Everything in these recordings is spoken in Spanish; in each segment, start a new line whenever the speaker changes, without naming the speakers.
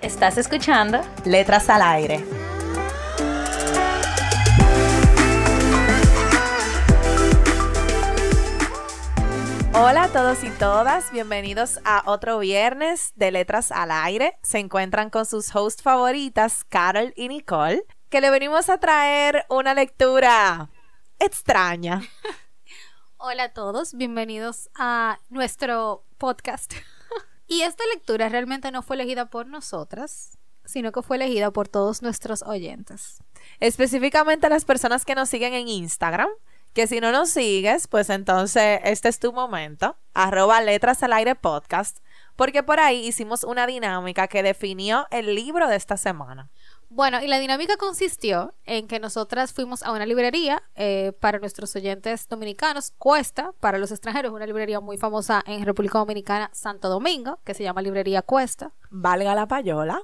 Estás escuchando
Letras al Aire. Hola a todos y todas, bienvenidos a otro viernes de Letras al Aire. Se encuentran con sus hosts favoritas, Carol y Nicole, que le venimos a traer una lectura extraña.
Hola a todos, bienvenidos a nuestro podcast. Y esta lectura realmente no fue elegida por nosotras, sino que fue elegida por todos nuestros oyentes.
Específicamente las personas que nos siguen en Instagram que si no nos sigues, pues entonces este es tu momento. Arroba letras al aire podcast. Porque por ahí hicimos una dinámica que definió el libro de esta semana.
Bueno, y la dinámica consistió en que nosotras fuimos a una librería eh, para nuestros oyentes dominicanos, Cuesta, para los extranjeros, una librería muy famosa en República Dominicana, Santo Domingo, que se llama Librería Cuesta.
Valga la payola.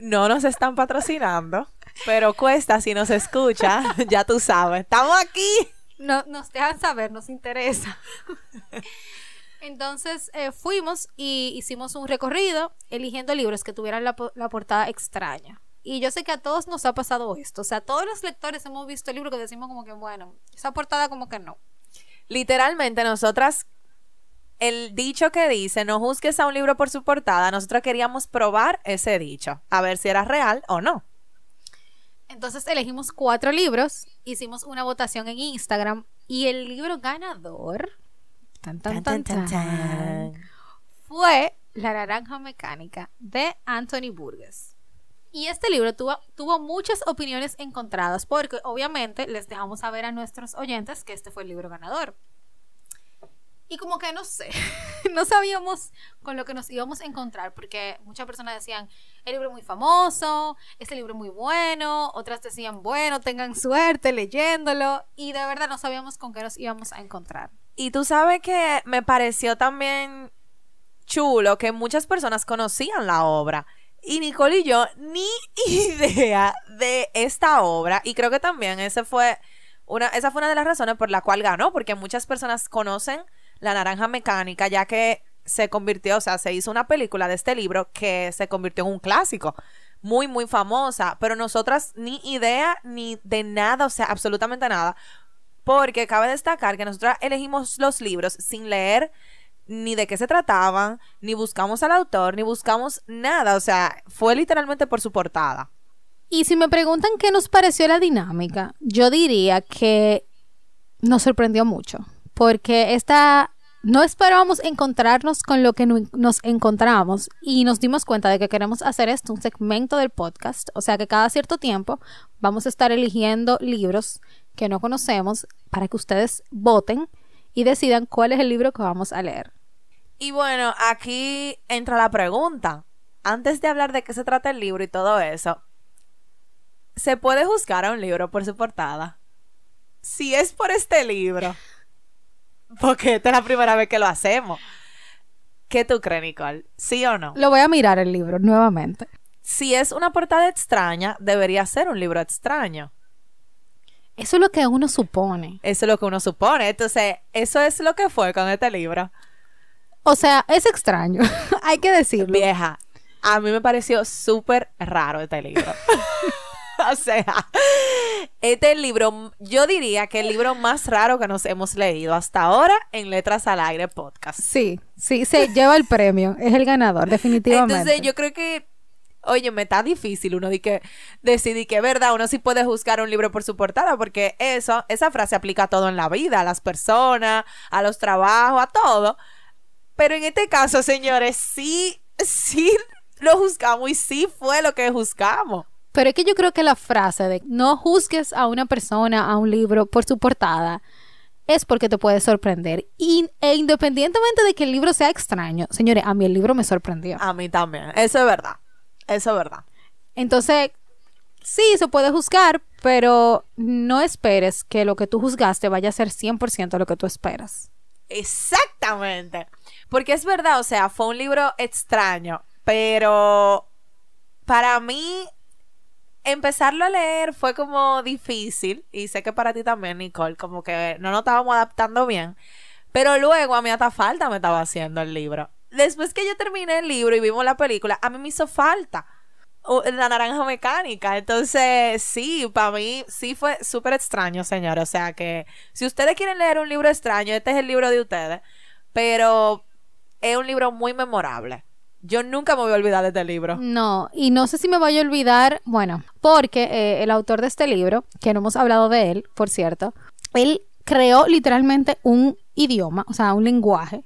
no nos están patrocinando. Pero cuesta, si nos escucha, ya tú sabes, estamos aquí.
No, nos dejan saber, nos interesa. Entonces eh, fuimos y hicimos un recorrido eligiendo libros que tuvieran la, la, portada extraña. Y yo sé que a todos nos ha pasado esto. O sea, todos los lectores hemos visto el libro que decimos como que, bueno, esa portada como que no.
Literalmente nosotras, el dicho que dice, no juzgues a un libro por su portada, nosotros queríamos probar ese dicho, a ver si era real o no.
Entonces elegimos cuatro libros, hicimos una votación en Instagram y el libro ganador tan, tan, tan, fue La Naranja Mecánica de Anthony Burgess. Y este libro tuvo, tuvo muchas opiniones encontradas porque obviamente les dejamos saber a nuestros oyentes que este fue el libro ganador. Y como que no sé, no sabíamos con lo que nos íbamos a encontrar, porque muchas personas decían, el libro es muy famoso, este libro es muy bueno, otras decían, bueno, tengan suerte leyéndolo, y de verdad no sabíamos con qué nos íbamos a encontrar.
Y tú sabes que me pareció también chulo que muchas personas conocían la obra. Y Nicole y yo ni idea de esta obra. Y creo que también ese fue una, esa fue una de las razones por la cual ganó, porque muchas personas conocen la Naranja Mecánica, ya que se convirtió, o sea, se hizo una película de este libro que se convirtió en un clásico, muy, muy famosa, pero nosotras ni idea ni de nada, o sea, absolutamente nada, porque cabe destacar que nosotras elegimos los libros sin leer ni de qué se trataban, ni buscamos al autor, ni buscamos nada, o sea, fue literalmente por su portada.
Y si me preguntan qué nos pareció la dinámica, yo diría que nos sorprendió mucho porque esta no esperábamos encontrarnos con lo que nos encontramos y nos dimos cuenta de que queremos hacer esto, un segmento del podcast, o sea que cada cierto tiempo vamos a estar eligiendo libros que no conocemos para que ustedes voten y decidan cuál es el libro que vamos a leer.
Y bueno, aquí entra la pregunta. Antes de hablar de qué se trata el libro y todo eso, ¿se puede juzgar a un libro por su portada? Si es por este libro porque esta es la primera vez que lo hacemos. ¿Qué tú crees, Nicole? ¿Sí o no?
Lo voy a mirar el libro nuevamente.
Si es una portada extraña, debería ser un libro extraño.
Eso es lo que uno supone.
Eso es lo que uno supone. Entonces, eso es lo que fue con este libro.
O sea, es extraño. Hay que decirlo.
Vieja, a mí me pareció súper raro este libro. o sea, este libro, yo diría que el libro más raro que nos hemos leído hasta ahora en Letras al Aire podcast.
Sí, sí, se lleva el premio, es el ganador, definitivamente.
Entonces, yo creo que oye, me está difícil uno de que decidir que es verdad, uno sí puede juzgar un libro por su portada, porque eso, esa frase aplica a todo en la vida, a las personas, a los trabajos, a todo. Pero en este caso, señores, sí, sí lo juzgamos y sí fue lo que juzgamos.
Pero es que yo creo que la frase de no juzgues a una persona, a un libro por su portada, es porque te puede sorprender. Y, e independientemente de que el libro sea extraño, señores, a mí el libro me sorprendió.
A mí también. Eso es verdad. Eso es verdad.
Entonces, sí, se puede juzgar, pero no esperes que lo que tú juzgaste vaya a ser 100% lo que tú esperas.
Exactamente. Porque es verdad, o sea, fue un libro extraño, pero para mí empezarlo a leer fue como difícil y sé que para ti también, Nicole, como que no nos estábamos adaptando bien, pero luego a mí hasta falta me estaba haciendo el libro. Después que yo terminé el libro y vimos la película, a mí me hizo falta la naranja mecánica. Entonces, sí, para mí sí fue súper extraño, señor. O sea que si ustedes quieren leer un libro extraño, este es el libro de ustedes, pero es un libro muy memorable. Yo nunca me voy a olvidar de este libro.
No, y no sé si me voy a olvidar, bueno, porque eh, el autor de este libro, que no hemos hablado de él, por cierto, él creó literalmente un idioma, o sea, un lenguaje,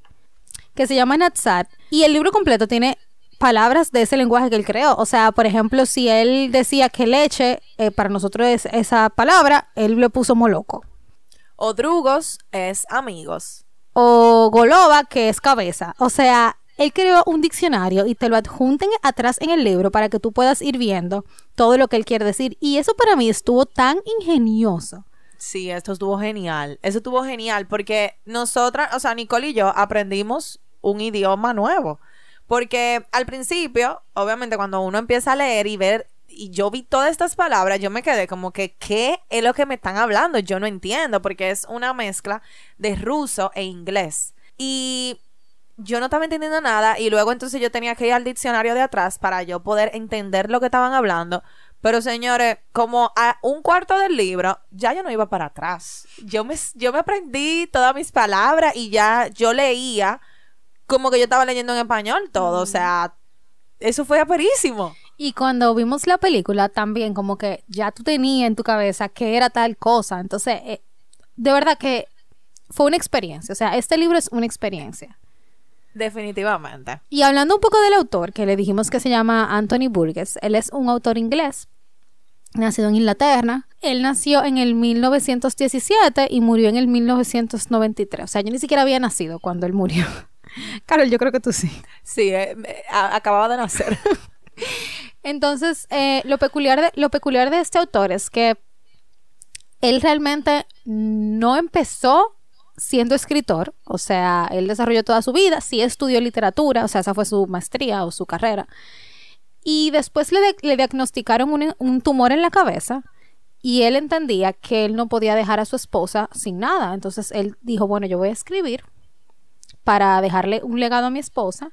que se llama Natsat, y el libro completo tiene palabras de ese lenguaje que él creó. O sea, por ejemplo, si él decía que leche, eh, para nosotros es esa palabra, él le puso moloco.
O drugos es amigos.
O goloba, que es cabeza. O sea, él creó un diccionario y te lo adjunten atrás en el libro para que tú puedas ir viendo todo lo que él quiere decir. Y eso para mí estuvo tan ingenioso.
Sí, esto estuvo genial. Eso estuvo genial porque nosotras, o sea, Nicole y yo aprendimos un idioma nuevo. Porque al principio, obviamente, cuando uno empieza a leer y ver, y yo vi todas estas palabras, yo me quedé como que, ¿qué es lo que me están hablando? Yo no entiendo, porque es una mezcla de ruso e inglés. Y yo no estaba entendiendo nada y luego entonces yo tenía que ir al diccionario de atrás para yo poder entender lo que estaban hablando. Pero señores, como a un cuarto del libro, ya yo no iba para atrás. Yo me, yo me aprendí todas mis palabras y ya yo leía como que yo estaba leyendo en español todo. O sea, eso fue aperísimo.
Y cuando vimos la película también como que ya tú tenías en tu cabeza que era tal cosa. Entonces, eh, de verdad que fue una experiencia. O sea, este libro es una experiencia.
Definitivamente.
Y hablando un poco del autor, que le dijimos que se llama Anthony Burgess, él es un autor inglés, nacido en Inglaterra. Él nació en el 1917 y murió en el 1993. O sea, yo ni siquiera había nacido cuando él murió. Carol, yo creo que tú sí.
Sí, eh, acababa de nacer.
Entonces, eh, lo, peculiar de, lo peculiar de este autor es que él realmente no empezó siendo escritor, o sea, él desarrolló toda su vida, sí estudió literatura, o sea, esa fue su maestría o su carrera, y después le, le diagnosticaron un, tumor en la cabeza y él entendía que él no podía dejar a su esposa sin nada, entonces él dijo, bueno, yo voy a escribir para dejarle un legado a mi esposa,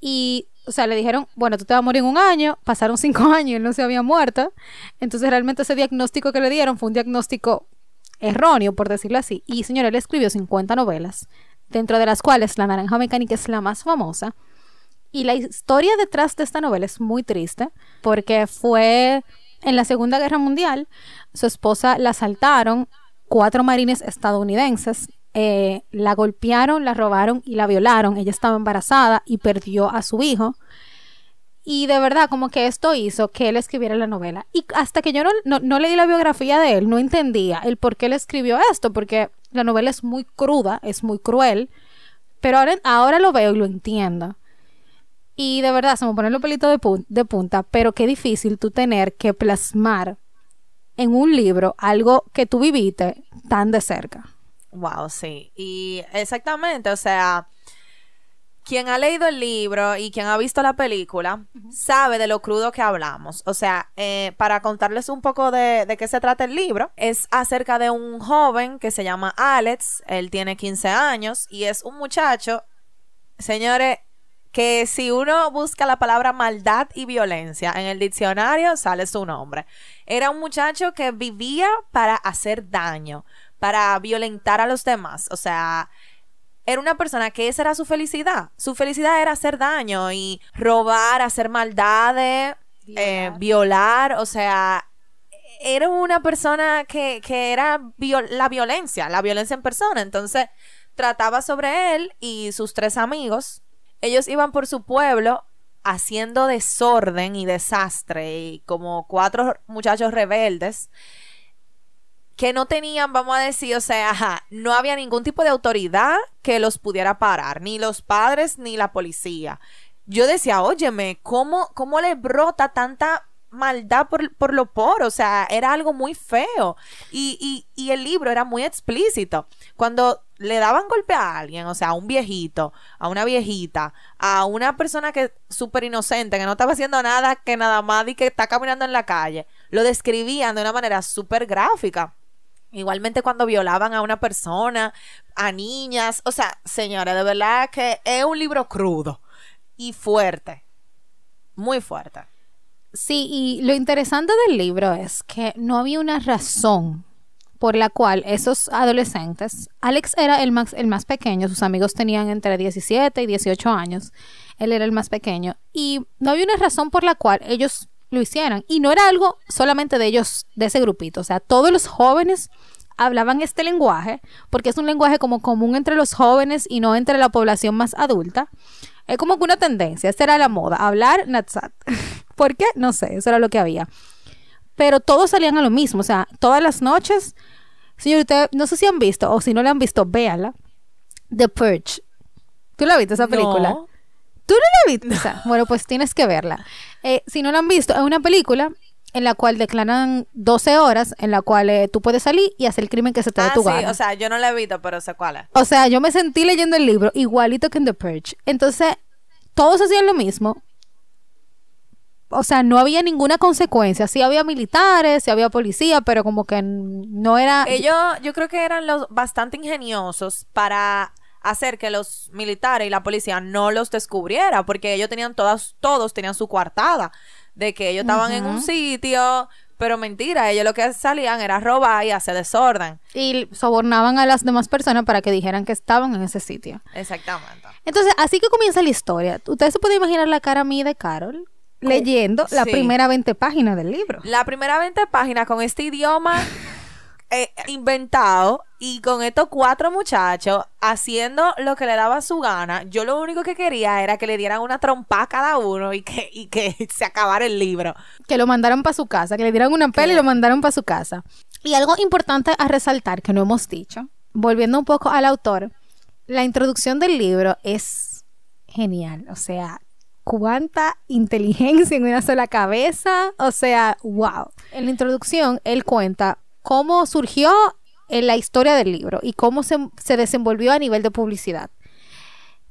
y, o sea, le dijeron, bueno, tú te vas a morir en un año, pasaron cinco años y él no se había muerto, entonces realmente ese diagnóstico que le dieron fue un diagnóstico erróneo, por decirlo así. Y señor, él escribió 50 novelas, dentro de las cuales La Naranja Mecánica es la más famosa. Y la historia detrás de esta novela es muy triste, porque fue en la Segunda Guerra Mundial, su esposa la asaltaron cuatro marines estadounidenses, eh, la golpearon, la robaron y la violaron. Ella estaba embarazada y perdió a su hijo. Y de verdad, como que esto hizo que él escribiera la novela. Y hasta que yo no, leí la biografía de él, no entendía el por qué él escribió esto, porque la novela es muy cruda, es muy cruel, pero ahora, ahora lo veo y lo entiendo. Y de verdad, se me ponen los pelitos de, de punta, pero qué difícil tú tener que plasmar en un libro algo que tú viviste tan de cerca.
Wow, sí. Y exactamente, o sea, quien ha leído el libro y quien ha visto la película sabe de lo crudo que hablamos. O sea, eh, para contarles un poco de, de, qué se trata el libro, es acerca de un joven que se llama Alex, él tiene 15 años y es un muchacho, señores, que si uno busca la palabra maldad y violencia en el diccionario sale su nombre. Era un muchacho que vivía para hacer daño, para violentar a los demás. O sea, era una persona que esa era su felicidad. Su felicidad era hacer daño y robar, hacer maldades, eh, violar, o sea, era una persona que, que era la violencia, la violencia en persona. Entonces, trataba sobre él y sus tres amigos. Ellos iban por su pueblo haciendo desorden y desastre y como cuatro muchachos rebeldes que no tenían, vamos a decir, o sea, ajá, no había ningún tipo de autoridad que los pudiera parar, ni los padres ni la policía. Yo decía, óyeme, ¿cómo, cómo le brota tanta maldad por, por lo por? O sea, era algo muy feo. Y, y, y el libro era muy explícito. Cuando le daban golpe a alguien, o sea, a un viejito, a una viejita, a una persona que súper inocente, que no estaba haciendo nada, que nada más y que está caminando en la calle, lo describían de una manera súper gráfica. Igualmente cuando violaban a una persona, a niñas, o sea, señora, de verdad que es un libro crudo y fuerte, muy fuerte.
Sí, y lo interesante del libro es que no había una razón por la cual esos adolescentes, Alex era el más, el más pequeño, sus amigos tenían entre 17 y 18 años, él era el más pequeño, y no había una razón por la cual ellos lo hicieran. Y no era algo solamente de ellos, de ese grupito, o sea, todos los jóvenes hablaban este lenguaje, porque es un lenguaje como común entre los jóvenes y no entre la población más adulta. Es como que una tendencia, esta era la moda, hablar Natsat. ¿Por qué? No sé, eso era lo que había. Pero todos salían a lo mismo, o sea, todas las noches, señor, usted, no sé si han visto, o si no la han visto, véala. The Purge. ¿Tú la viste esa película?
No.
¿Tú no la viste? O sea, bueno, pues tienes que verla. Eh, si no la han visto, es una película en la cual declaran 12 horas en la cual eh, tú puedes salir y hacer el crimen que se te dé
Ah,
tu
sí,
gana.
o sea, yo no la he visto, pero sé cuál es.
O sea, yo me sentí leyendo el libro igualito que en The Purge. Entonces, todos hacían lo mismo. O sea, no había ninguna consecuencia. Sí había militares, sí había policía, pero como que no era...
Ellos, yo creo que eran los bastante ingeniosos para hacer que los militares y la policía no los descubriera, porque ellos tenían todas, todos tenían su coartada de que ellos estaban en un sitio, pero mentira, ellos lo que salían era robar y hacer desorden.
Y sobornaban a las demás personas para que dijeran que estaban en ese sitio.
Exactamente.
Entonces, así que comienza la historia. Ustedes se pueden imaginar la cara mía de Carol leyendo la
sí.
primera 20 páginas del libro.
La primera 20 páginas con este idioma eh, inventado y con estos cuatro muchachos haciendo lo que le daba su gana, yo lo único que quería era que le dieran una trompa a cada uno y que, y que se acabara el libro.
que lo mandaron para su casa, que le dieron una pela y lo mandaron para su casa. Y algo importante a resaltar que no hemos dicho, volviendo un poco al autor, la introducción del libro es genial, o sea, cuánta inteligencia en una sola cabeza, o sea, wow. En la introducción él cuenta cómo surgió en la historia del libro y cómo se, se desenvolvió a nivel de publicidad.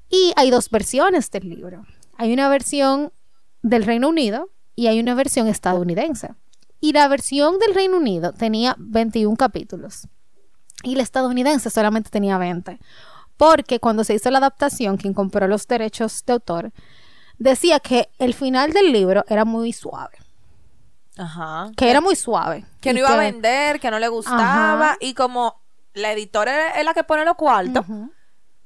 Y hay dos versiones del libro. Hay una versión del Reino Unido y hay una versión estadounidense. Y la versión del Reino Unido tenía 21 capítulos y la estadounidense solamente tenía 20. Porque cuando se hizo la adaptación, quien compró los derechos de autor, decía que el final del libro era muy suave.
Ajá.
Que era muy suave.
Que no iba a vender, que no le gustaba.
Ajá.
Y como la editora es la que pone los cuartos,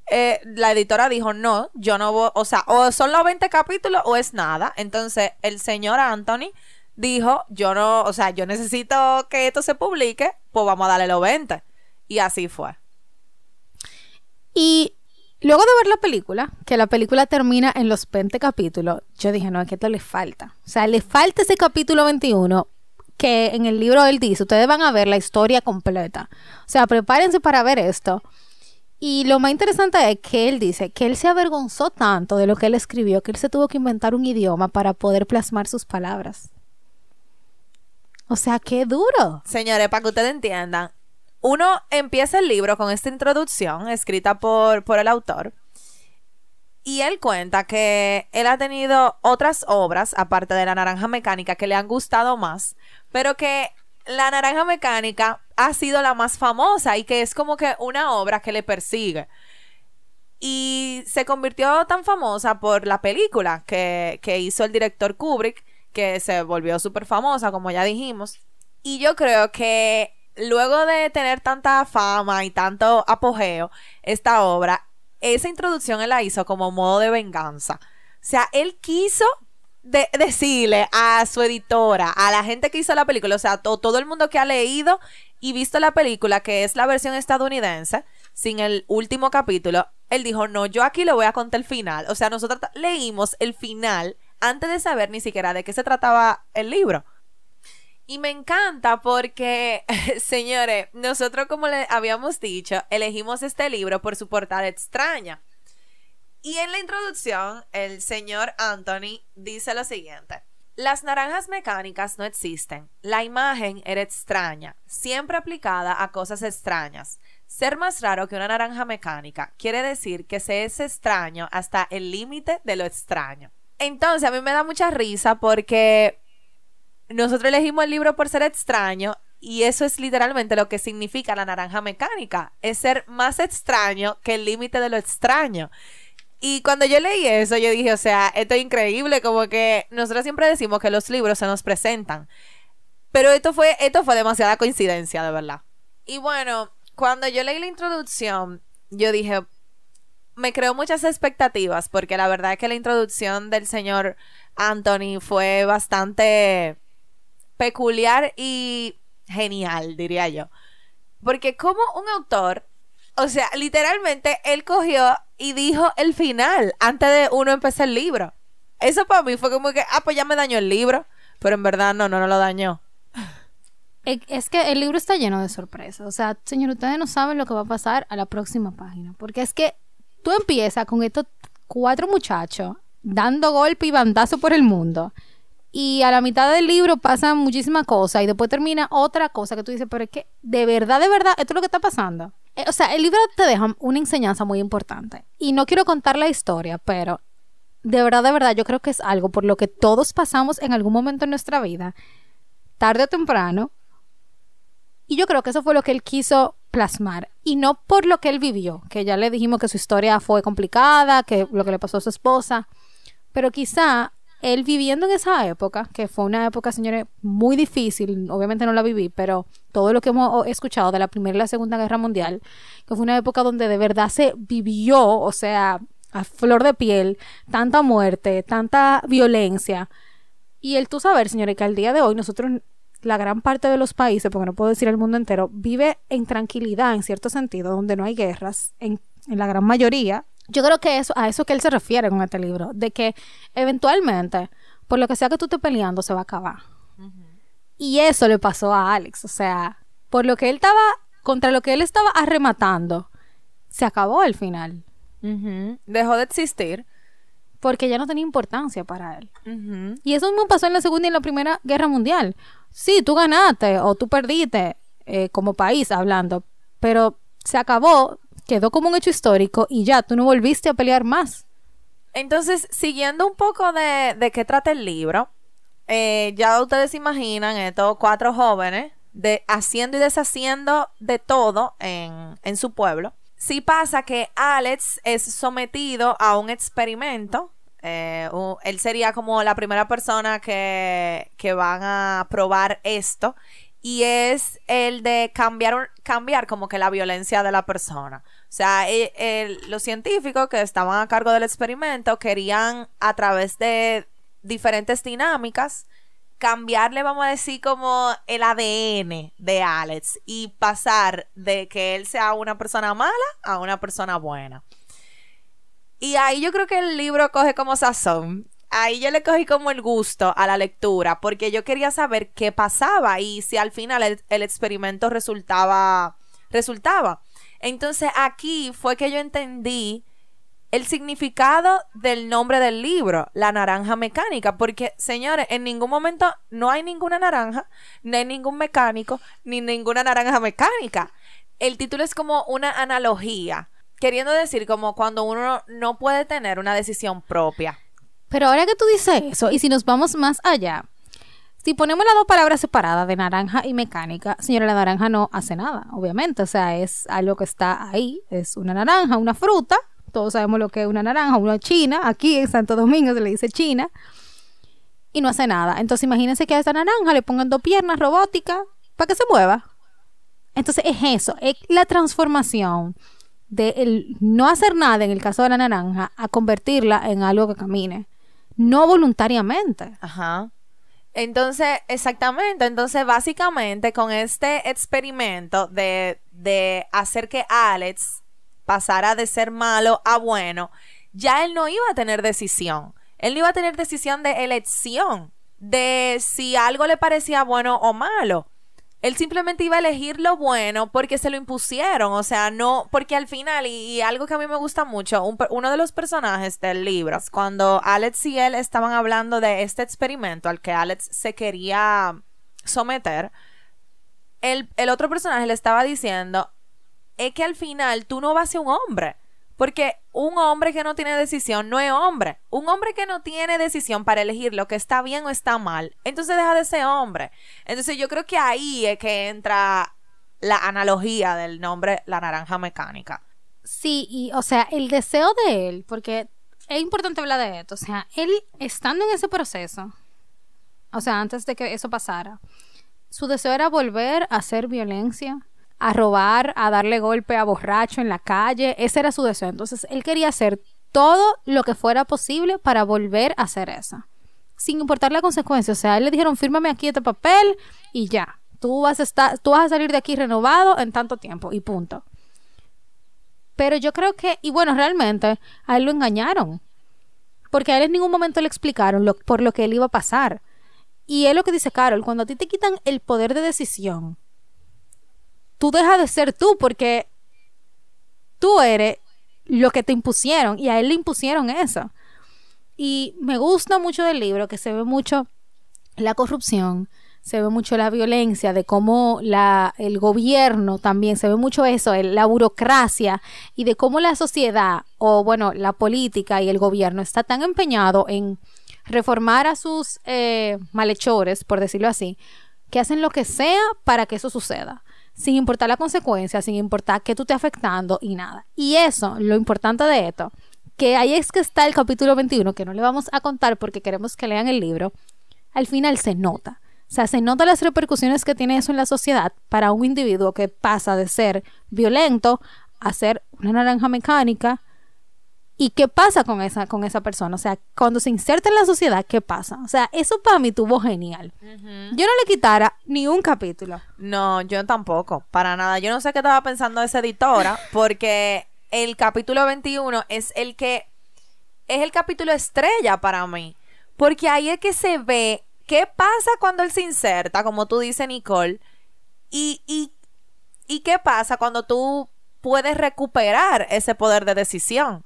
eh, la editora dijo, no, yo no voy, o sea, o son los 20 capítulos o es nada. Entonces, el señor Anthony dijo, yo no, o sea, yo necesito que esto se publique, pues vamos a darle los 20. Y así fue.
Y luego de ver la película, que la película termina en los 20 capítulos, yo dije, no, es que esto le falta. O sea, le falta ese capítulo 21 que en el libro él dice, ustedes van a ver la historia completa. O sea, prepárense para ver esto. Y lo más interesante es que él dice que él se avergonzó tanto de lo que él escribió que él se tuvo que inventar un idioma para poder plasmar sus palabras. O sea, qué duro.
Señores, para que ustedes entiendan, uno empieza el libro con esta introducción escrita por, por el autor. Y él cuenta que él ha tenido otras obras, aparte de La Naranja Mecánica, que le han gustado más, pero que La Naranja Mecánica ha sido la más famosa y que es como que una obra que le persigue. Y se convirtió tan famosa por la película que, que hizo el director Kubrick, que se volvió súper famosa, como ya dijimos. Y yo creo que luego de tener tanta fama y tanto apogeo, esta obra, esa introducción él la hizo como modo de venganza. O sea, él quiso de- decirle a su editora, a la gente que hizo la película, o sea, to- todo el mundo que ha leído y visto la película, que es la versión estadounidense, sin el último capítulo, él dijo, no, yo aquí le voy a contar el final. O sea, nosotros leímos el final antes de saber ni siquiera de qué se trataba el libro. Y me encanta porque, señores, nosotros como le habíamos dicho, elegimos este libro por su portada extraña. Y en la introducción, el señor Anthony dice lo siguiente. Las naranjas mecánicas no existen. La imagen era extraña, siempre aplicada a cosas extrañas. Ser más raro que una naranja mecánica quiere decir que se es extraño hasta el límite de lo extraño. Entonces, a mí me da mucha risa porque nosotros elegimos el libro por ser extraño y eso es literalmente lo que significa la naranja mecánica. Es ser más extraño que el límite de lo extraño. Y cuando yo leí eso, yo dije, o sea, esto es increíble, como que nosotros siempre decimos que los libros se nos presentan. Pero esto fue, esto fue demasiada coincidencia, de verdad. Y bueno, cuando yo leí la introducción, yo dije, me creo muchas expectativas, porque la verdad es que la introducción del señor Anthony fue bastante peculiar y genial, diría yo. Porque como un autor, o sea, literalmente él cogió y dijo el final antes de uno empezar el libro. Eso para mí fue como que, ah, pues ya me dañó el libro. Pero en verdad no, no, no lo dañó.
Es que el libro está lleno de sorpresas. O sea, señor, ustedes no saben lo que va a pasar a la próxima página. Porque es que tú empiezas con estos cuatro muchachos dando golpe y bandazo por el mundo. Y a la mitad del libro pasan muchísimas cosas y después termina otra cosa que tú dices, pero es que de verdad, de verdad, esto es lo que está pasando. Eh, o sea, el libro te deja una enseñanza muy importante. Y no quiero contar la historia, pero de verdad, de verdad, yo creo que es algo por lo que todos pasamos en algún momento en nuestra vida, tarde o temprano. Y yo creo que eso fue lo que él quiso plasmar. Y no por lo que él vivió, que ya le dijimos que su historia fue complicada, que lo que le pasó a su esposa. Pero quizá él viviendo en esa época, que fue una época, señores, muy difícil, obviamente no la viví, pero todo lo que hemos escuchado de la Primera y la Segunda Guerra Mundial, que fue una época donde de verdad se vivió, o sea, a flor de piel, tanta muerte, tanta violencia. Y el tú saber, señores, que al día de hoy nosotros, la gran parte de los países, porque no puedo decir el mundo entero, vive en tranquilidad, en cierto sentido, donde no hay guerras, en, en la gran mayoría, yo creo que eso, a eso que él se refiere con este libro, de que eventualmente, por lo que sea que tú estés peleando, se va a acabar. Y eso le pasó a Alex, o sea, por lo que él estaba, contra lo que él estaba arrematando, se acabó al final.
Dejó de existir.
Porque ya no tenía importancia para él. Y eso mismo pasó en la Segunda y en la Primera Guerra Mundial. Sí, tú ganaste o tú perdiste eh, como país hablando, pero se acabó quedó como un hecho histórico y ya, tú no volviste a pelear más.
Entonces, siguiendo un poco de, de qué trata el libro, eh, ya ustedes imaginan estos cuatro jóvenes de haciendo y deshaciendo de todo en, en su pueblo. Sí pasa que Alex es sometido a un experimento. Eh, él sería como la primera persona que, que van a probar esto y es el de cambiar, cambiar como que la violencia de la persona. O sea, los científicos que estaban a cargo del experimento querían a través de diferentes dinámicas cambiarle, vamos a decir, como el ADN de Alex y pasar de que él sea una persona mala a una persona buena. Y ahí yo creo que el libro coge como sazón ahí yo le cogí como el gusto a la lectura, porque yo quería saber qué pasaba y si al final el, experimento resultaba, resultaba. Entonces aquí fue que yo entendí el significado del nombre del libro, la naranja mecánica, porque señores, en ningún momento no hay ninguna naranja, no hay ningún mecánico, ni ninguna naranja mecánica. El título es como una analogía, queriendo decir como cuando uno no puede tener una decisión propia.
Pero ahora que tú dices eso, y si nos vamos más allá, si ponemos las dos palabras separadas de naranja y mecánica, señora, la naranja no hace nada, obviamente. O sea, es algo que está ahí. Es una naranja, una fruta. Todos sabemos lo que es una naranja, una china. Aquí en Santo Domingo se le dice china. Y no hace nada. Entonces imagínense que a esta naranja le pongan dos piernas robóticas para que se mueva. Entonces es eso, es la transformación de el no hacer nada en el caso de la naranja a convertirla en algo que camine no voluntariamente.
Ajá. Entonces, exactamente. Entonces, básicamente, con este experimento de, de hacer que Alex pasara de ser malo a bueno, ya él no iba a tener decisión. Él no iba a tener decisión de elección de si algo le parecía bueno o malo. Él simplemente iba a elegir lo bueno porque se lo impusieron, o sea, no, porque al final, y, algo que a mí me gusta mucho, uno de los personajes del libro, cuando Alex y él estaban hablando de este experimento al que Alex se quería someter, el, el otro personaje le estaba diciendo, es que al final tú no vas a ser un hombre. Porque un hombre que no tiene decisión no es hombre. Un hombre que no tiene decisión para elegir lo que está bien o está mal, entonces deja de ser hombre. Entonces yo creo que ahí es que entra la analogía del nombre la naranja mecánica.
Sí, y o sea, el deseo de él, porque es importante hablar de esto, o sea, él estando en ese proceso, o sea, antes de que eso pasara, su deseo era volver a hacer violencia, a robar, a darle golpe a borracho en la calle. Ese era su deseo. Entonces él quería hacer todo lo que fuera posible para volver a hacer eso. Sin importar la consecuencia. O sea, él le dijeron, fírmame aquí este papel y ya. Tú vas a, estar, tú vas a salir de aquí renovado en tanto tiempo y punto. Pero yo creo que, y bueno, realmente a él lo engañaron. Porque a él en ningún momento le explicaron lo, por lo que él iba a pasar. Y es lo que dice Carol, cuando a ti te quitan el poder de decisión, tú dejas de ser tú porque tú eres lo que te impusieron y a él le impusieron eso. Y me gusta mucho del libro que se ve mucho la corrupción, se ve mucho la violencia, de cómo la, el gobierno también, se ve mucho eso, la burocracia y de cómo la sociedad o bueno, la política y el gobierno está tan empeñado en reformar a sus eh, malhechores, por decirlo así, que hacen lo que sea para que eso suceda sin importar la consecuencia, sin importar que tú estés afectando y nada. Y eso, lo importante de esto, que ahí es que está el capítulo 21, que no le vamos a contar porque queremos que lean el libro, al final se nota. O sea, se nota las repercusiones que tiene eso en la sociedad para un individuo que pasa de ser violento a ser una naranja mecánica ¿Y qué pasa con esa, con esa persona? O sea, cuando se inserta en la sociedad, ¿qué pasa? O sea, eso para mí tuvo genial. Yo no le quitara ni un capítulo.
No, yo tampoco, para nada. Yo no sé qué estaba pensando esa editora, porque el capítulo 21 es el que es el capítulo estrella para mí. Porque ahí es que se ve qué pasa cuando él se inserta, como tú dices, Nicole, y, y, y qué pasa cuando tú puedes recuperar ese poder de decisión.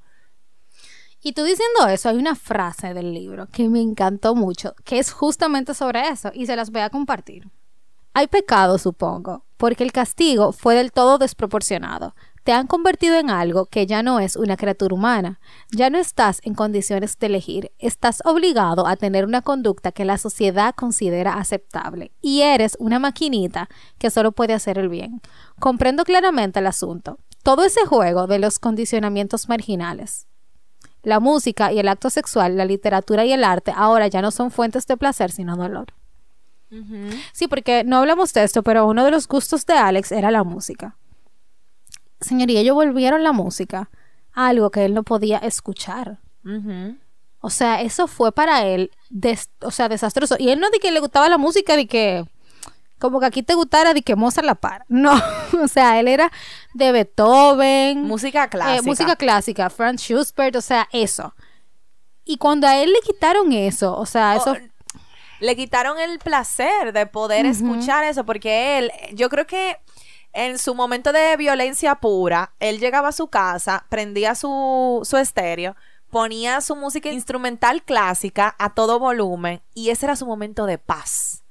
Y tú diciendo eso, hay una frase del libro que me encantó mucho, que es justamente sobre eso, y se las voy a compartir. Hay pecado, supongo, porque el castigo fue del todo desproporcionado. Te han convertido en algo que ya no es una criatura humana. Ya no estás en condiciones de elegir. Estás obligado a tener una conducta que la sociedad considera aceptable. Y eres una maquinita que solo puede hacer el bien. Comprendo claramente el asunto. Todo ese juego de los condicionamientos marginales la música y el acto sexual, la literatura y el arte ahora ya no son fuentes de placer, sino dolor. Sí, porque no hablamos de esto, pero uno de los gustos de Alex era la música. Señoría, ellos volvieron la música a algo que él no podía escuchar. O sea, eso fue para él, o sea, desastroso. Y él no de que le gustaba la música, de que como que aquí te gustara de que Mozart la par. No, o sea, él era de Beethoven.
Música eh, clásica.
música clásica, Franz Schubert, o sea, eso. Y cuando a él le quitaron eso, o sea, eso...
le quitaron el placer de poder escuchar eso, porque él, yo creo que en su momento de violencia pura, él llegaba a su casa, prendía su, su estéreo, ponía su música instrumental clásica a todo volumen y ese era su momento de paz.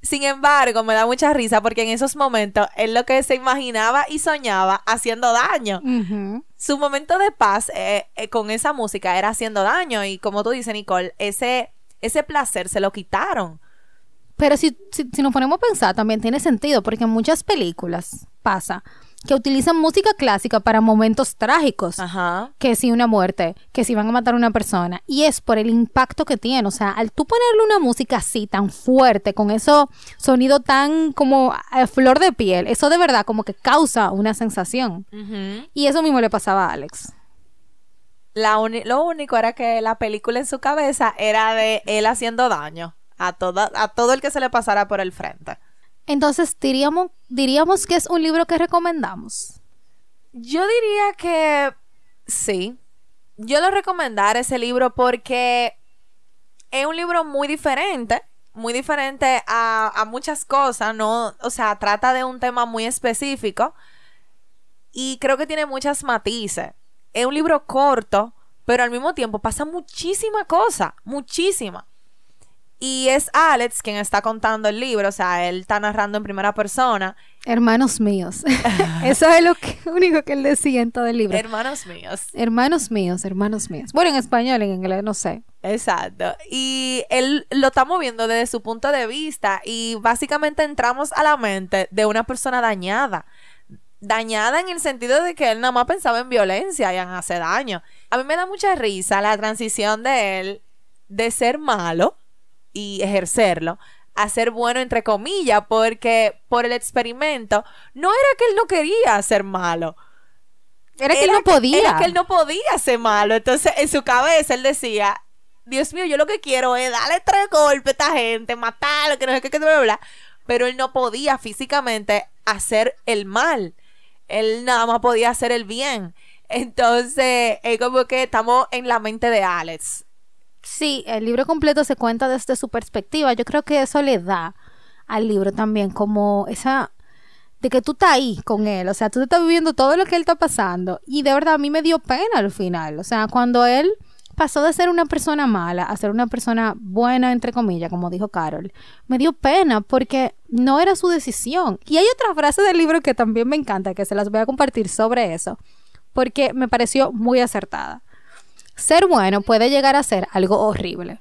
Sin embargo, me da mucha risa porque en esos momentos él lo que se imaginaba y soñaba haciendo daño. Su momento de paz eh, eh, con esa música era haciendo daño y como tú dices, Nicole, ese, ese placer se lo quitaron.
Pero si, si, si nos ponemos a pensar, también tiene sentido porque en muchas películas pasa que utilizan música clásica para momentos trágicos.
Ajá.
Que si una muerte, que si van a matar a una persona. Y es por el impacto que tiene. O sea, al tú ponerle una música así, tan fuerte, con eso sonido tan como a flor de piel, eso de verdad como que causa una sensación. Y eso mismo le pasaba a Alex.
La lo único era que la película en su cabeza era de él haciendo daño a, toda, a todo el que se le pasara por el frente.
Entonces, diríamos, que es un libro que recomendamos.
Yo diría que sí. Yo lo recomendar ese libro porque es un libro muy diferente, muy diferente a, a muchas cosas, ¿no? O sea, trata de un tema muy específico y creo que tiene muchas matices. Es un libro corto, pero al mismo tiempo pasa muchísima cosa, muchísima. Y es Alex quien está contando el libro, o sea, él está narrando en primera persona.
Hermanos míos. Eso es lo que- único que él decía en todo el libro.
Hermanos míos.
hermanos míos, hermanos míos. Bueno, en español, en inglés, no sé.
Exacto. Y él lo está moviendo desde su punto de vista y básicamente entramos a la mente de una persona dañada. Dañada en el sentido de que él nada más pensaba en violencia y en hacer daño. A mí me da mucha risa la transición de él de ser malo y ejercerlo a ser bueno entre comillas porque por el experimento no era que él no quería ser malo.
Era que él no podía.
Era que él no podía ser malo. Entonces, en su cabeza, él decía, Dios mío, yo lo que quiero es darle tres golpes a esta gente, matarlo, que no sé qué, que bla, bla. Pero él no podía físicamente hacer el mal. Él nada más podía hacer el bien. Entonces, es como que estamos en la mente de Alex.
Sí, el libro completo se cuenta desde su perspectiva. Yo creo que eso le da al libro también como esa de que tú estás ahí con él, o sea, tú estás viviendo todo lo que él está pasando y de verdad a mí me dio pena al final, o sea, cuando él pasó de ser una persona mala a ser una persona buena, entre comillas, como dijo Carol, me dio pena porque no era su decisión. Y hay otra frase del libro que también me encanta, que se las voy a compartir sobre eso, porque me pareció muy acertada. Ser bueno puede llegar a ser algo horrible.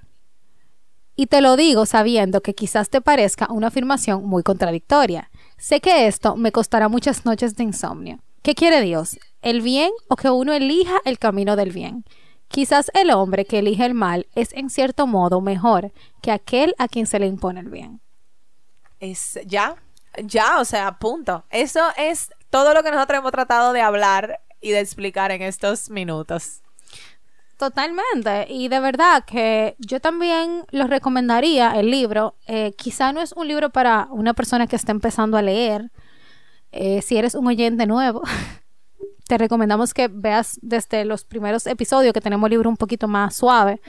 Y te lo digo sabiendo que quizás te parezca una afirmación muy contradictoria. Sé que esto me costará muchas noches de insomnio. ¿Qué quiere Dios? ¿El bien o que uno elija el camino del bien? Quizás el hombre que elige el mal es en cierto modo mejor que aquel a quien se le impone el bien.
Es ya, ya, o sea, punto. Eso es todo lo que nosotros hemos tratado de hablar y de explicar en estos minutos.
Totalmente. Y de verdad que yo también lo recomendaría el libro. Eh, quizá no es un libro para una persona que está empezando a leer. Eh, si eres un oyente nuevo, te recomendamos que veas desde los primeros episodios que tenemos el libro un poquito más suave.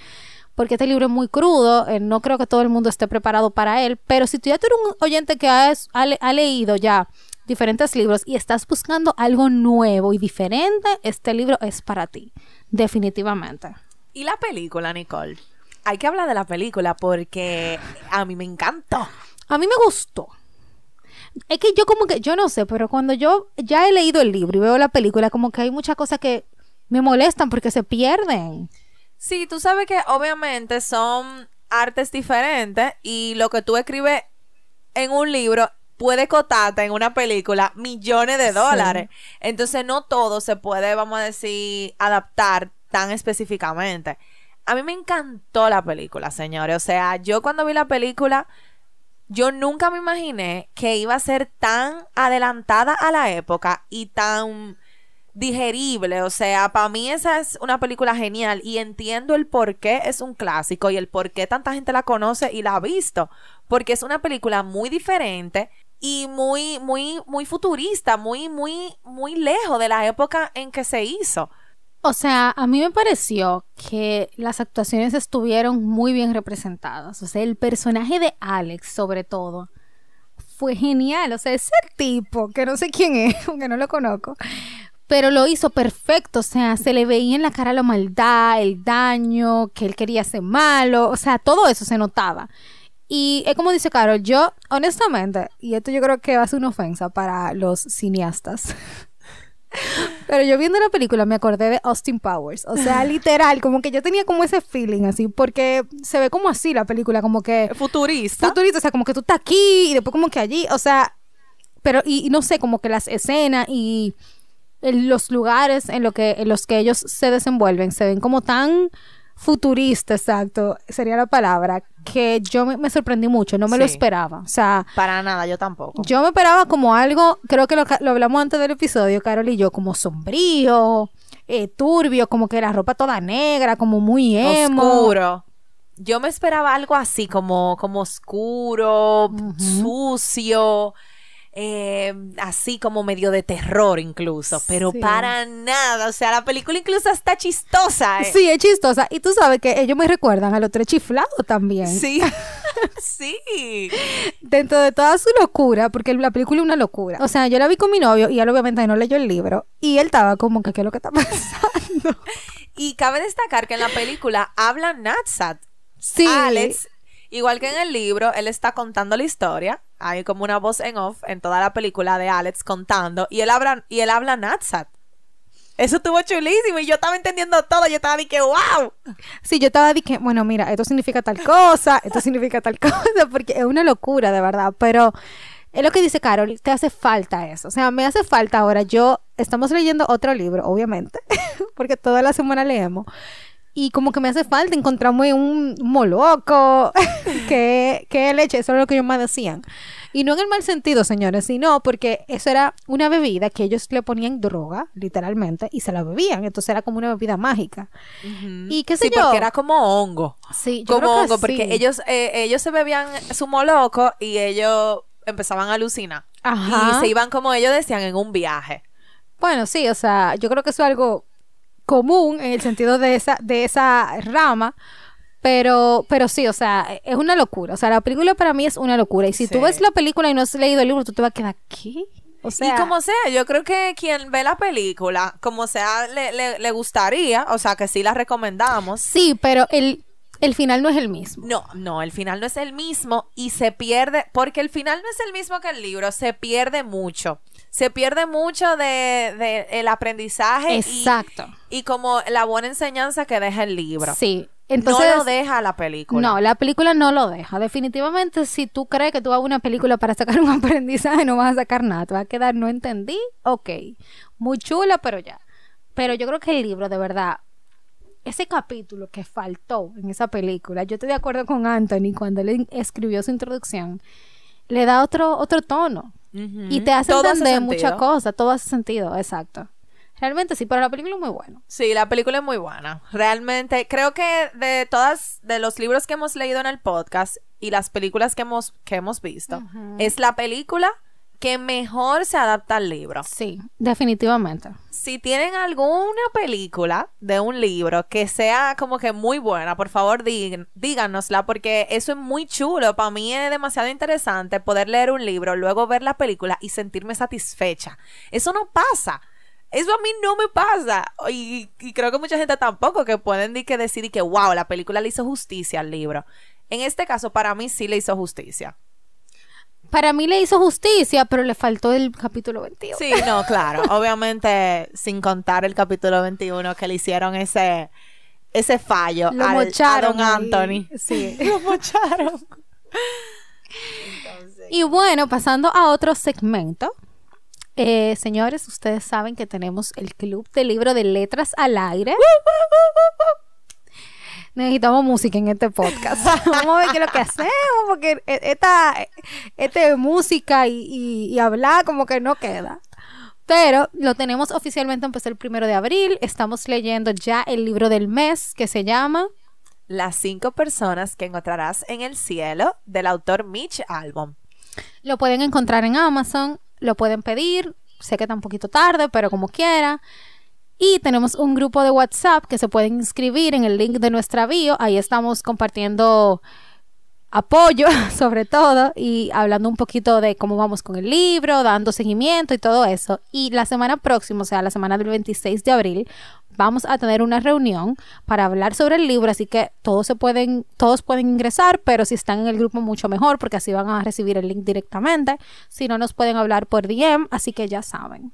Porque este libro es muy crudo, eh, no creo que todo el mundo esté preparado para él, pero si tú ya eres un oyente que has- ha, ha leído ya diferentes libros y estás buscando algo nuevo y diferente, este libro es para ti, definitivamente.
¿Y la película, Nicole? Hay que hablar de la película porque a mí me encantó.
A mí me gustó. Es que yo como que, yo no sé, pero cuando yo ya he leído el libro y veo la película, como que hay muchas cosas que me molestan porque se pierden.
Sí, tú sabes que obviamente son artes diferentes y lo que tú escribes en un libro puede cotarte en una película millones de dólares. Entonces no todo se puede, vamos a decir, adaptar tan específicamente. A mí me encantó la película, señores. O sea, yo cuando vi la película, yo nunca me imaginé que iba a ser tan adelantada a la época y tan digerible. O sea, para mí esa es una película genial y entiendo el por qué es un clásico y el por qué tanta gente la conoce y la ha visto. Porque es una película muy diferente y muy, muy, muy futurista, muy, muy, muy lejos de la época en que se hizo.
O sea, a mí me pareció que las actuaciones estuvieron muy bien representadas. O sea, el personaje de Alex, sobre todo, fue genial. O sea, ese tipo, que no sé quién es, porque no lo conozco, pero lo hizo perfecto. O sea, se le veía en la cara la maldad, el daño, que él quería ser malo. O sea, todo eso se notaba. Y es como dice Carol, yo, honestamente, y esto yo creo que va a ser una ofensa para los cineastas. Pero yo viendo la película me acordé de Austin Powers. O sea, literal, como que yo tenía como ese feeling así, porque se ve como así la película, como que
Futurista.
futurista, o sea, como que tú estás aquí y después como que allí, o sea, pero y, y no sé, como que las escenas y los lugares en, lo que, en los que ellos se desenvuelven se ven como tan futuristas, exacto, sería la palabra, que yo me, me sorprendí mucho, no me lo esperaba. O sea,
Para nada, yo tampoco.
yo me esperaba como algo, creo que lo, lo hablamos antes del episodio, Carol y yo, como sombrío, eh, turbio, como que la ropa toda negra, como muy emo.
Oscuro. Yo me esperaba algo así, como, como oscuro, sucio, eh, así como medio de terror incluso, pero
Sí.
para nada. O sea, la película incluso está chistosa. eh.
Sí, es chistosa. Y tú sabes que ellos me recuerdan a los tres chiflados también.
Sí. sí.
Dentro de toda su locura, porque la película es una locura. O sea, yo la vi con mi novio y él obviamente no leyó el libro. Y él estaba como que, ¿qué es lo que está pasando?
Y cabe destacar que en la película habla Natsat.
Sí.
Alex, igual que en el libro, él está contando la historia. Hay como una voz en off en toda la película de Alex contando. Y él habla, y él habla Natsat. Eso estuvo chulísimo y yo estaba entendiendo todo. Yo estaba de que, wow.
Sí, yo estaba diciendo, bueno, mira, esto significa tal cosa, esto significa tal cosa, porque es una locura, de verdad. Pero es lo que dice Carol, te hace falta eso. O sea, me hace falta ahora. Yo, estamos leyendo otro libro, obviamente, porque toda la semana leemos. Y como que me hace falta encontrarme un moloco, que, que leche, eso es lo que ellos me decían. Y no en el mal sentido, señores, sino porque eso era una bebida que ellos le ponían droga, literalmente, y se la bebían. Entonces era como una bebida mágica. Y qué sé
Sí,
yo.
porque era como hongo.
Sí, yo
como
creo que
hongo, porque ellos, eh, ellos se bebían su moloco y ellos empezaban a alucinar.
Ajá.
Y se iban, como ellos decían, en un viaje.
Bueno, sí, o sea, yo creo que eso es algo común en el sentido de esa, de esa rama. Pero, pero sí, o sea, es una locura. O sea, la película para mí es una locura. Y si tú ves la película y no has leído el libro, tú te vas a quedar, ¿qué? O sea,
y como sea, yo creo que quien ve la película, como sea, le, le, le gustaría, o sea, que sí la recomendamos.
sí, pero el, el final no es el mismo.
No, no, el final no es el mismo y se pierde, porque el final no es el mismo que el libro, se pierde mucho. Se pierde mucho de, de el aprendizaje y-
Exacto.
y, como la buena enseñanza que deja el libro.
Sí. Entonces,
no lo deja la película.
No, la película no lo deja. Definitivamente, si tú crees que tú hagas una película para sacar un aprendizaje, no vas a sacar nada. Te va a quedar, no entendí, ok. Muy chula, pero ya. Pero yo creo que el libro, de verdad, ese capítulo que faltó en esa película, yo estoy de acuerdo con Anthony cuando él escribió su introducción, le da otro, otro tono. Y te hace
Todo
entender muchas cosas, todo hace sentido, exacto. Realmente sí, pero la película es muy buena.
Sí, la película es muy buena. Realmente, creo que de todas, de los libros que hemos leído en el podcast y las películas que hemos, que hemos visto, es la película que mejor se adapta al libro.
Sí, definitivamente.
Si tienen alguna película de un libro que sea como que muy buena, por favor díganosla porque eso es muy chulo. Para mí es demasiado interesante poder leer un libro, luego ver la película y sentirme satisfecha. Eso no pasa. Eso a mí no me pasa. Y, y creo que mucha gente tampoco que pueden que decir y que, wow, la película le hizo justicia al libro. En este caso, para mí sí le hizo justicia.
Para mí le hizo justicia, pero le faltó el capítulo 21.
Sí, no, claro. Obviamente, sin contar el capítulo 21 que le hicieron ese, ese fallo
Lo
al,
mocharon
a Don. Anthony.
Sí.
Lo mocharon.
Y bueno, pasando a otro segmento. Eh, señores, ustedes saben que tenemos el Club de Libro de Letras al Aire. Necesitamos música en este podcast. Vamos a ver qué es lo que hacemos, porque e- esta, este música y, y- y hablar como que no queda. Pero lo tenemos oficialmente, empezó el primero de abril. Estamos leyendo ya el libro del mes que se llama
Las cinco personas que encontrarás en el cielo del autor Mitch Albom.
Lo pueden encontrar en Amazon, lo pueden pedir, sé que está un poquito tarde, pero como quiera. Y tenemos un grupo de WhatsApp que se pueden inscribir en el link de nuestra bio. Ahí estamos compartiendo apoyo, sobre todo, y hablando un poquito de cómo vamos con el libro, dando seguimiento y todo eso. Y la semana próxima, o sea, la semana del 26 de abril, vamos a tener una reunión para hablar sobre el libro, así que todos se pueden, todos pueden ingresar, pero si están en el grupo mucho mejor, porque así van a recibir el link directamente. Si no, nos pueden hablar por DM, así que ya saben.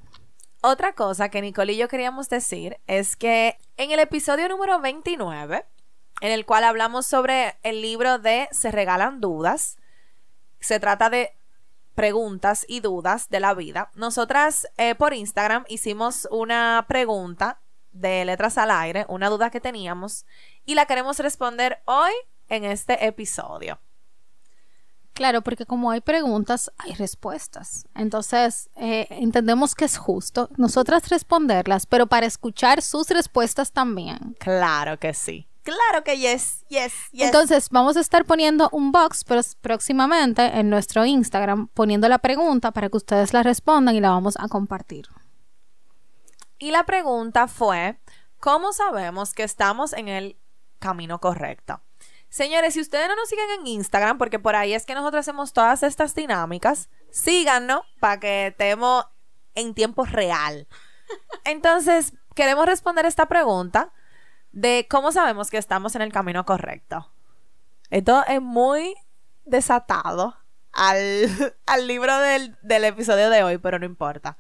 Otra cosa que Nicole y yo queríamos decir es que en el episodio número 29, en el cual hablamos sobre el libro de Se regalan dudas, se trata de preguntas y dudas de la vida. Nosotras eh, por Instagram hicimos una pregunta de letras al aire, una duda que teníamos, y la queremos responder hoy en este episodio.
Claro, porque como hay preguntas, hay respuestas. Entonces, eh, entendemos que es justo nosotras responderlas, pero para escuchar sus respuestas también.
Claro que sí. Claro que yes, yes, yes.
Entonces, vamos a estar poniendo un box próximamente en nuestro Instagram, poniendo la pregunta para que ustedes la respondan y la vamos a compartir.
Y la pregunta fue, ¿cómo sabemos que estamos en el camino correcto? Señores, si ustedes no nos siguen en Instagram, porque por ahí es que nosotros hacemos todas estas dinámicas, síganos para que estemos en tiempo real. Entonces, queremos responder esta pregunta de cómo sabemos que estamos en el camino correcto. Esto es muy desatado al, al libro del, del episodio de hoy, pero no importa.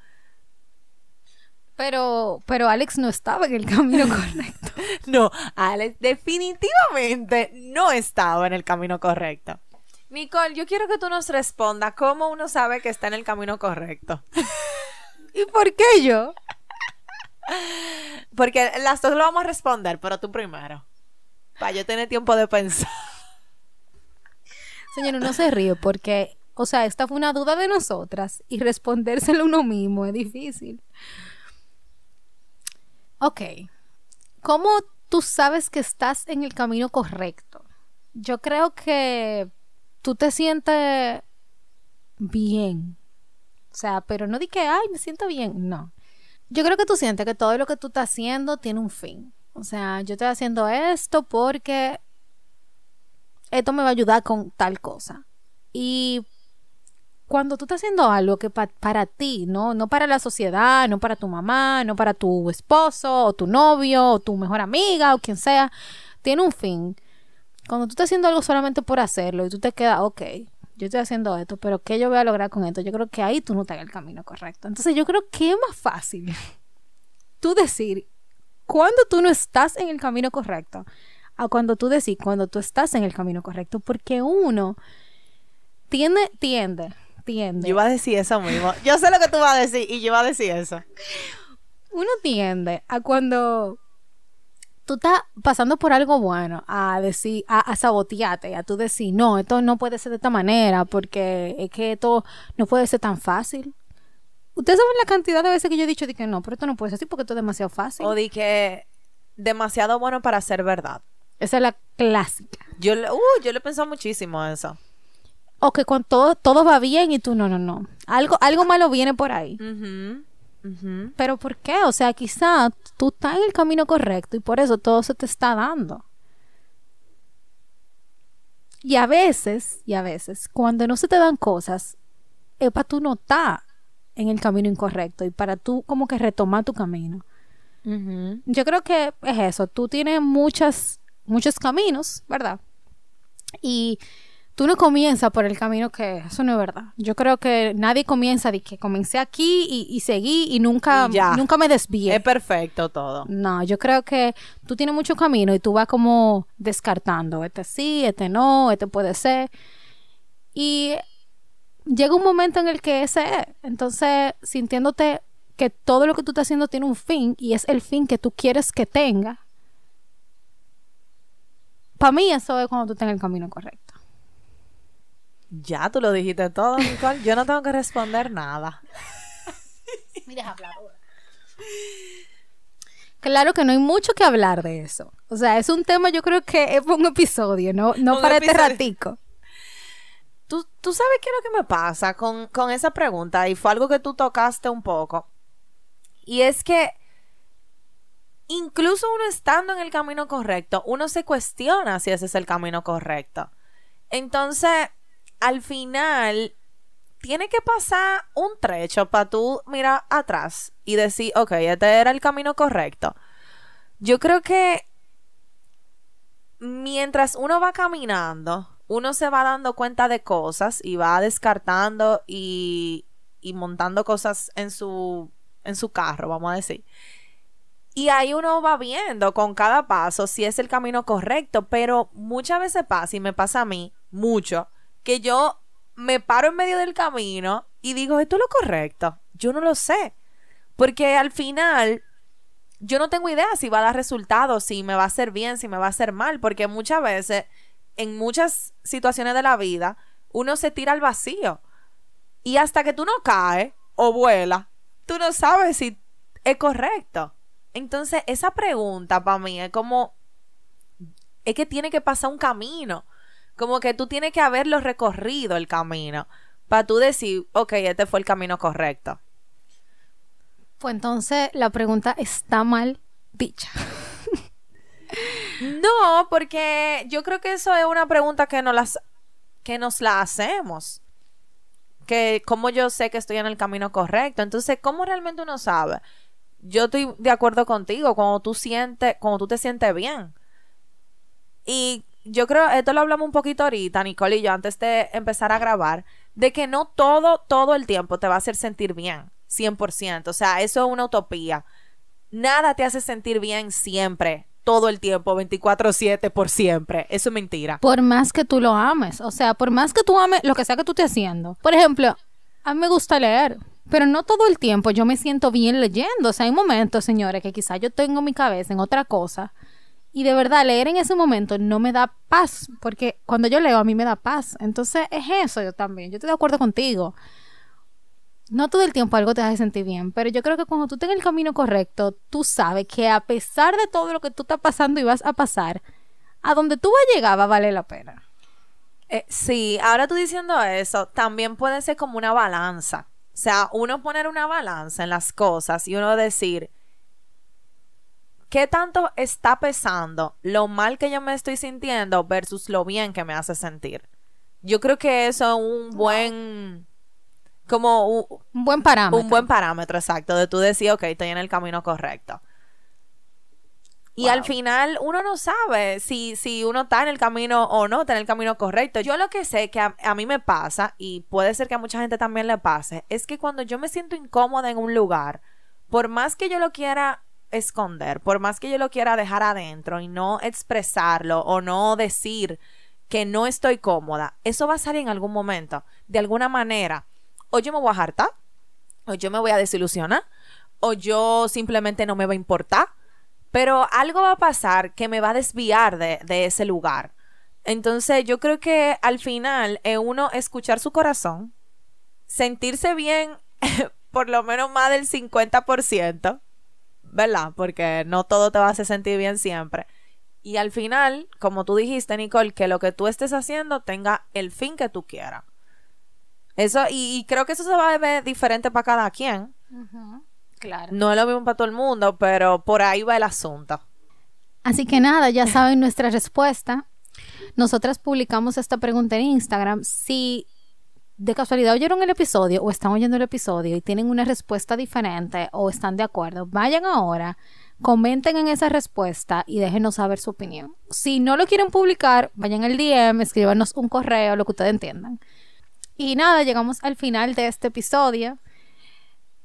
Pero, pero Alex no estaba en el camino correcto.
No, Alex definitivamente no estaba en el camino correcto. Nicole, yo quiero que tú nos respondas cómo uno sabe que está en el camino correcto.
¿Y por qué yo?
Porque las dos lo vamos a responder, pero tú primero. Para yo tener tiempo de pensar.
Señor, no se ríe porque, o sea, esta fue una duda de nosotras y respondérselo uno mismo es difícil. Ok. ¿Cómo tú sabes que estás en el camino correcto? Yo creo que tú te sientes bien. O sea, pero no di que, ay, me siento bien. No. Yo creo que tú sientes que todo lo que tú estás haciendo tiene un fin. O sea, yo estoy haciendo esto porque esto me va a ayudar con tal cosa. Y cuando tú estás haciendo algo que para ti, ¿no? No para la sociedad, no para tu mamá, no para tu esposo, o tu novio, o tu mejor amiga, o quien sea, tiene un fin. Cuando tú estás haciendo algo solamente por hacerlo y tú te quedas, ok, yo estoy haciendo esto, pero ¿qué yo voy a lograr con esto? Yo creo que ahí tú no estás en el camino correcto. Entonces yo creo que es más fácil tú decir cuando tú no estás en el camino correcto a cuando tú decís cuando tú estás en el camino correcto, porque uno tiende, tiende, tiende.
Yo iba a decir eso mismo. Yo sé lo que tú vas a decir y yo iba a decir eso.
Uno tiende a cuando tú estás pasando por algo bueno, a decir, a, a, sabotearte, a tú decir, no, esto no puede ser de esta manera, porque es que esto no puede ser tan fácil. Ustedes saben la cantidad de veces que yo he dicho de que no, pero esto no puede ser así porque esto es demasiado fácil.
O de que demasiado bueno para ser verdad.
Esa es la clásica.
Yo, uh, yo le he pensado muchísimo a eso.
O que con todo, todo va bien y tú no, no, no. Algo, algo malo viene por ahí. Pero ¿por qué? O sea, quizá tú estás en el camino correcto y por eso todo se te está dando. Y a veces, y a veces, cuando no se te dan cosas, es para tú no estar en el camino incorrecto y para tú como que retomar tu camino. Yo creo que es eso. Tú tienes muchas, muchos caminos, ¿verdad? Y tú no comienzas por el camino que eso no es verdad. Yo creo que nadie comienza de que comencé aquí y, seguí y nunca, nunca me desvié.
Es perfecto todo.
No, yo creo que tú tienes mucho camino y tú vas como descartando, este sí, este no, este puede ser. Y llega un momento en el que ese es. Entonces, sintiéndote que todo lo que tú estás haciendo tiene un fin y es el fin que tú quieres que tenga. Para mí eso es cuando tú en el camino correcto.
Ya tú lo dijiste todo, Nicole. Yo no tengo que responder nada.
Mira, habladora. Claro que no hay mucho que hablar de eso. O sea, es un tema, yo creo que es un episodio, no, no para este ratico.
¿Tú, tú sabes qué es lo que me pasa con, con esa pregunta y fue algo que tú tocaste un poco. Y es que incluso uno estando en el camino correcto, uno se cuestiona si ese es el camino correcto. Entonces, al final tiene que pasar un trecho para tú mirar atrás y decir, ok, este era el camino correcto. Yo creo que mientras uno va caminando, uno se va dando cuenta de cosas y va descartando y, y montando cosas en su, en su carro, vamos a decir. Y ahí uno va viendo con cada paso si es el camino correcto, pero muchas veces pasa, y me pasa a mí mucho, que yo me paro en medio del camino y digo, ¿esto es lo correcto? Yo no lo sé. Porque al final yo no tengo idea si va a dar resultados, si me va a hacer bien, si me va a hacer mal, porque muchas veces, en muchas situaciones de la vida, uno se tira al vacío. Y hasta que tú no caes o vuelas, tú no sabes si es correcto. Entonces, esa pregunta para mí es como, es que tiene que pasar un camino. Como que tú tienes que haberlo recorrido el camino para tú decir, ok, este fue el camino correcto.
Pues entonces la pregunta está mal dicha.
No, porque yo creo que eso es una pregunta que nos, las, que nos la hacemos. Que cómo yo sé que estoy en el camino correcto. Entonces, ¿cómo realmente uno sabe? Yo estoy de acuerdo contigo, cuando tú sientes, cuando tú te sientes bien. Y yo creo, esto lo hablamos un poquito ahorita, Nicole y yo, antes de empezar a grabar, de que no todo, todo el tiempo te va a hacer sentir bien, 100%. O sea, eso es una utopía. Nada te hace sentir bien siempre, todo el tiempo, 24/7 por siempre. Eso es mentira.
Por más que tú lo ames, o sea, por más que tú ames lo que sea que tú estés haciendo. Por ejemplo, a mí me gusta leer, pero no todo el tiempo yo me siento bien leyendo. O sea, hay momentos, señores, que quizás yo tengo mi cabeza en otra cosa. Y de verdad, leer en ese momento no me da paz, porque cuando yo leo a mí me da paz. Entonces es eso yo también. Yo estoy de acuerdo contigo. No todo el tiempo algo te hace sentir bien, pero yo creo que cuando tú tengas el camino correcto, tú sabes que a pesar de todo lo que tú estás pasando y vas a pasar, a donde tú vas a llegar va a valer la pena.
Eh, sí, ahora tú diciendo eso, también puede ser como una balanza. O sea, uno poner una balanza en las cosas y uno decir, ¿qué tanto está pesando lo mal que yo me estoy sintiendo versus lo bien que me hace sentir? Yo creo que eso es un buen, como un,
Un buen parámetro.
un buen parámetro exacto de tú decir, ok, estoy en el camino correcto. Y
Wow.
al final uno no sabe si, si uno está en el camino o no está en el camino correcto. Yo lo que sé que a, a mí me pasa, y puede ser que a mucha gente también le pase, es que cuando yo me siento incómoda en un lugar, por más que yo lo quiera esconder, por más que yo lo quiera dejar adentro y no expresarlo o no decir que no estoy cómoda, eso va a salir en algún momento, de alguna manera. O yo me voy a hartar, o yo me voy a desilusionar, o yo simplemente no me va a importar, pero algo va a pasar que me va a desviar de, de ese lugar. Entonces yo creo que al final es uno escuchar su corazón, sentirse bien por lo menos más del 50%, ¿verdad? Porque no todo te va a hacer sentir bien siempre. Y al final, como tú dijiste, Nicole, que lo que tú estés haciendo tenga el fin que tú quieras. Eso, y, y creo que eso se va a ver diferente para cada quien.
Claro.
No es lo mismo para todo el mundo, pero por ahí va el asunto.
Así que nada, ya saben nuestra respuesta. Nosotras publicamos esta pregunta en Instagram. Si de casualidad oyeron el episodio o están oyendo el episodio y tienen una respuesta diferente o están de acuerdo, vayan ahora, comenten en esa respuesta y déjenos saber su opinión. Si no lo quieren publicar, vayan al DM, escríbanos un correo, lo que ustedes entiendan. Y nada, llegamos al final de este episodio.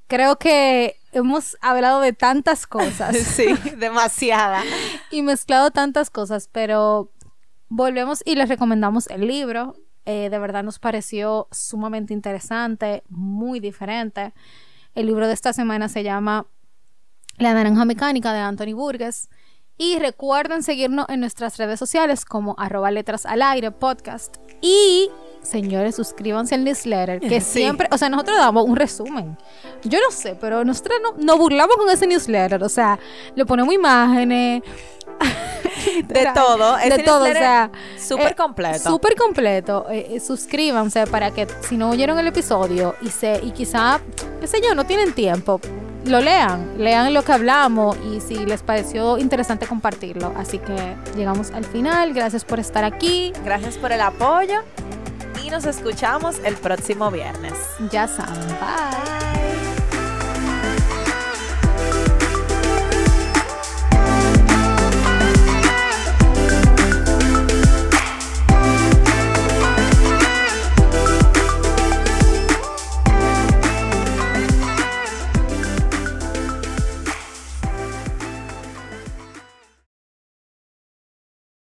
Creo que hemos hablado de tantas cosas
Sí, demasiada.
y mezclado tantas cosas, pero volvemos y les recomendamos el libro. Eh, de verdad nos pareció sumamente interesante, muy diferente. El libro de esta semana se llama La Naranja Mecánica de Anthony Burgess. Y recuerden seguirnos en nuestras redes sociales como arroba letras al aire podcast. Y señores, suscríbanse al newsletter, que
Sí.
siempre, o sea, nosotros damos un resumen. Yo no sé, pero nosotros no, nos burlamos con ese newsletter, o sea, le ponemos imágenes.
De todo.
De
Ese
todo, o sea.
Súper
eh,
completo.
Súper completo. Eh, eh, suscríbanse para que si no oyeron el episodio y se y quizá, qué sé yo, no tienen tiempo, lo lean, lean lo que hablamos y si les pareció interesante compartirlo. Así que llegamos al final. Gracias por estar aquí.
Gracias por el apoyo y nos escuchamos el próximo viernes.
Ya saben. Bye.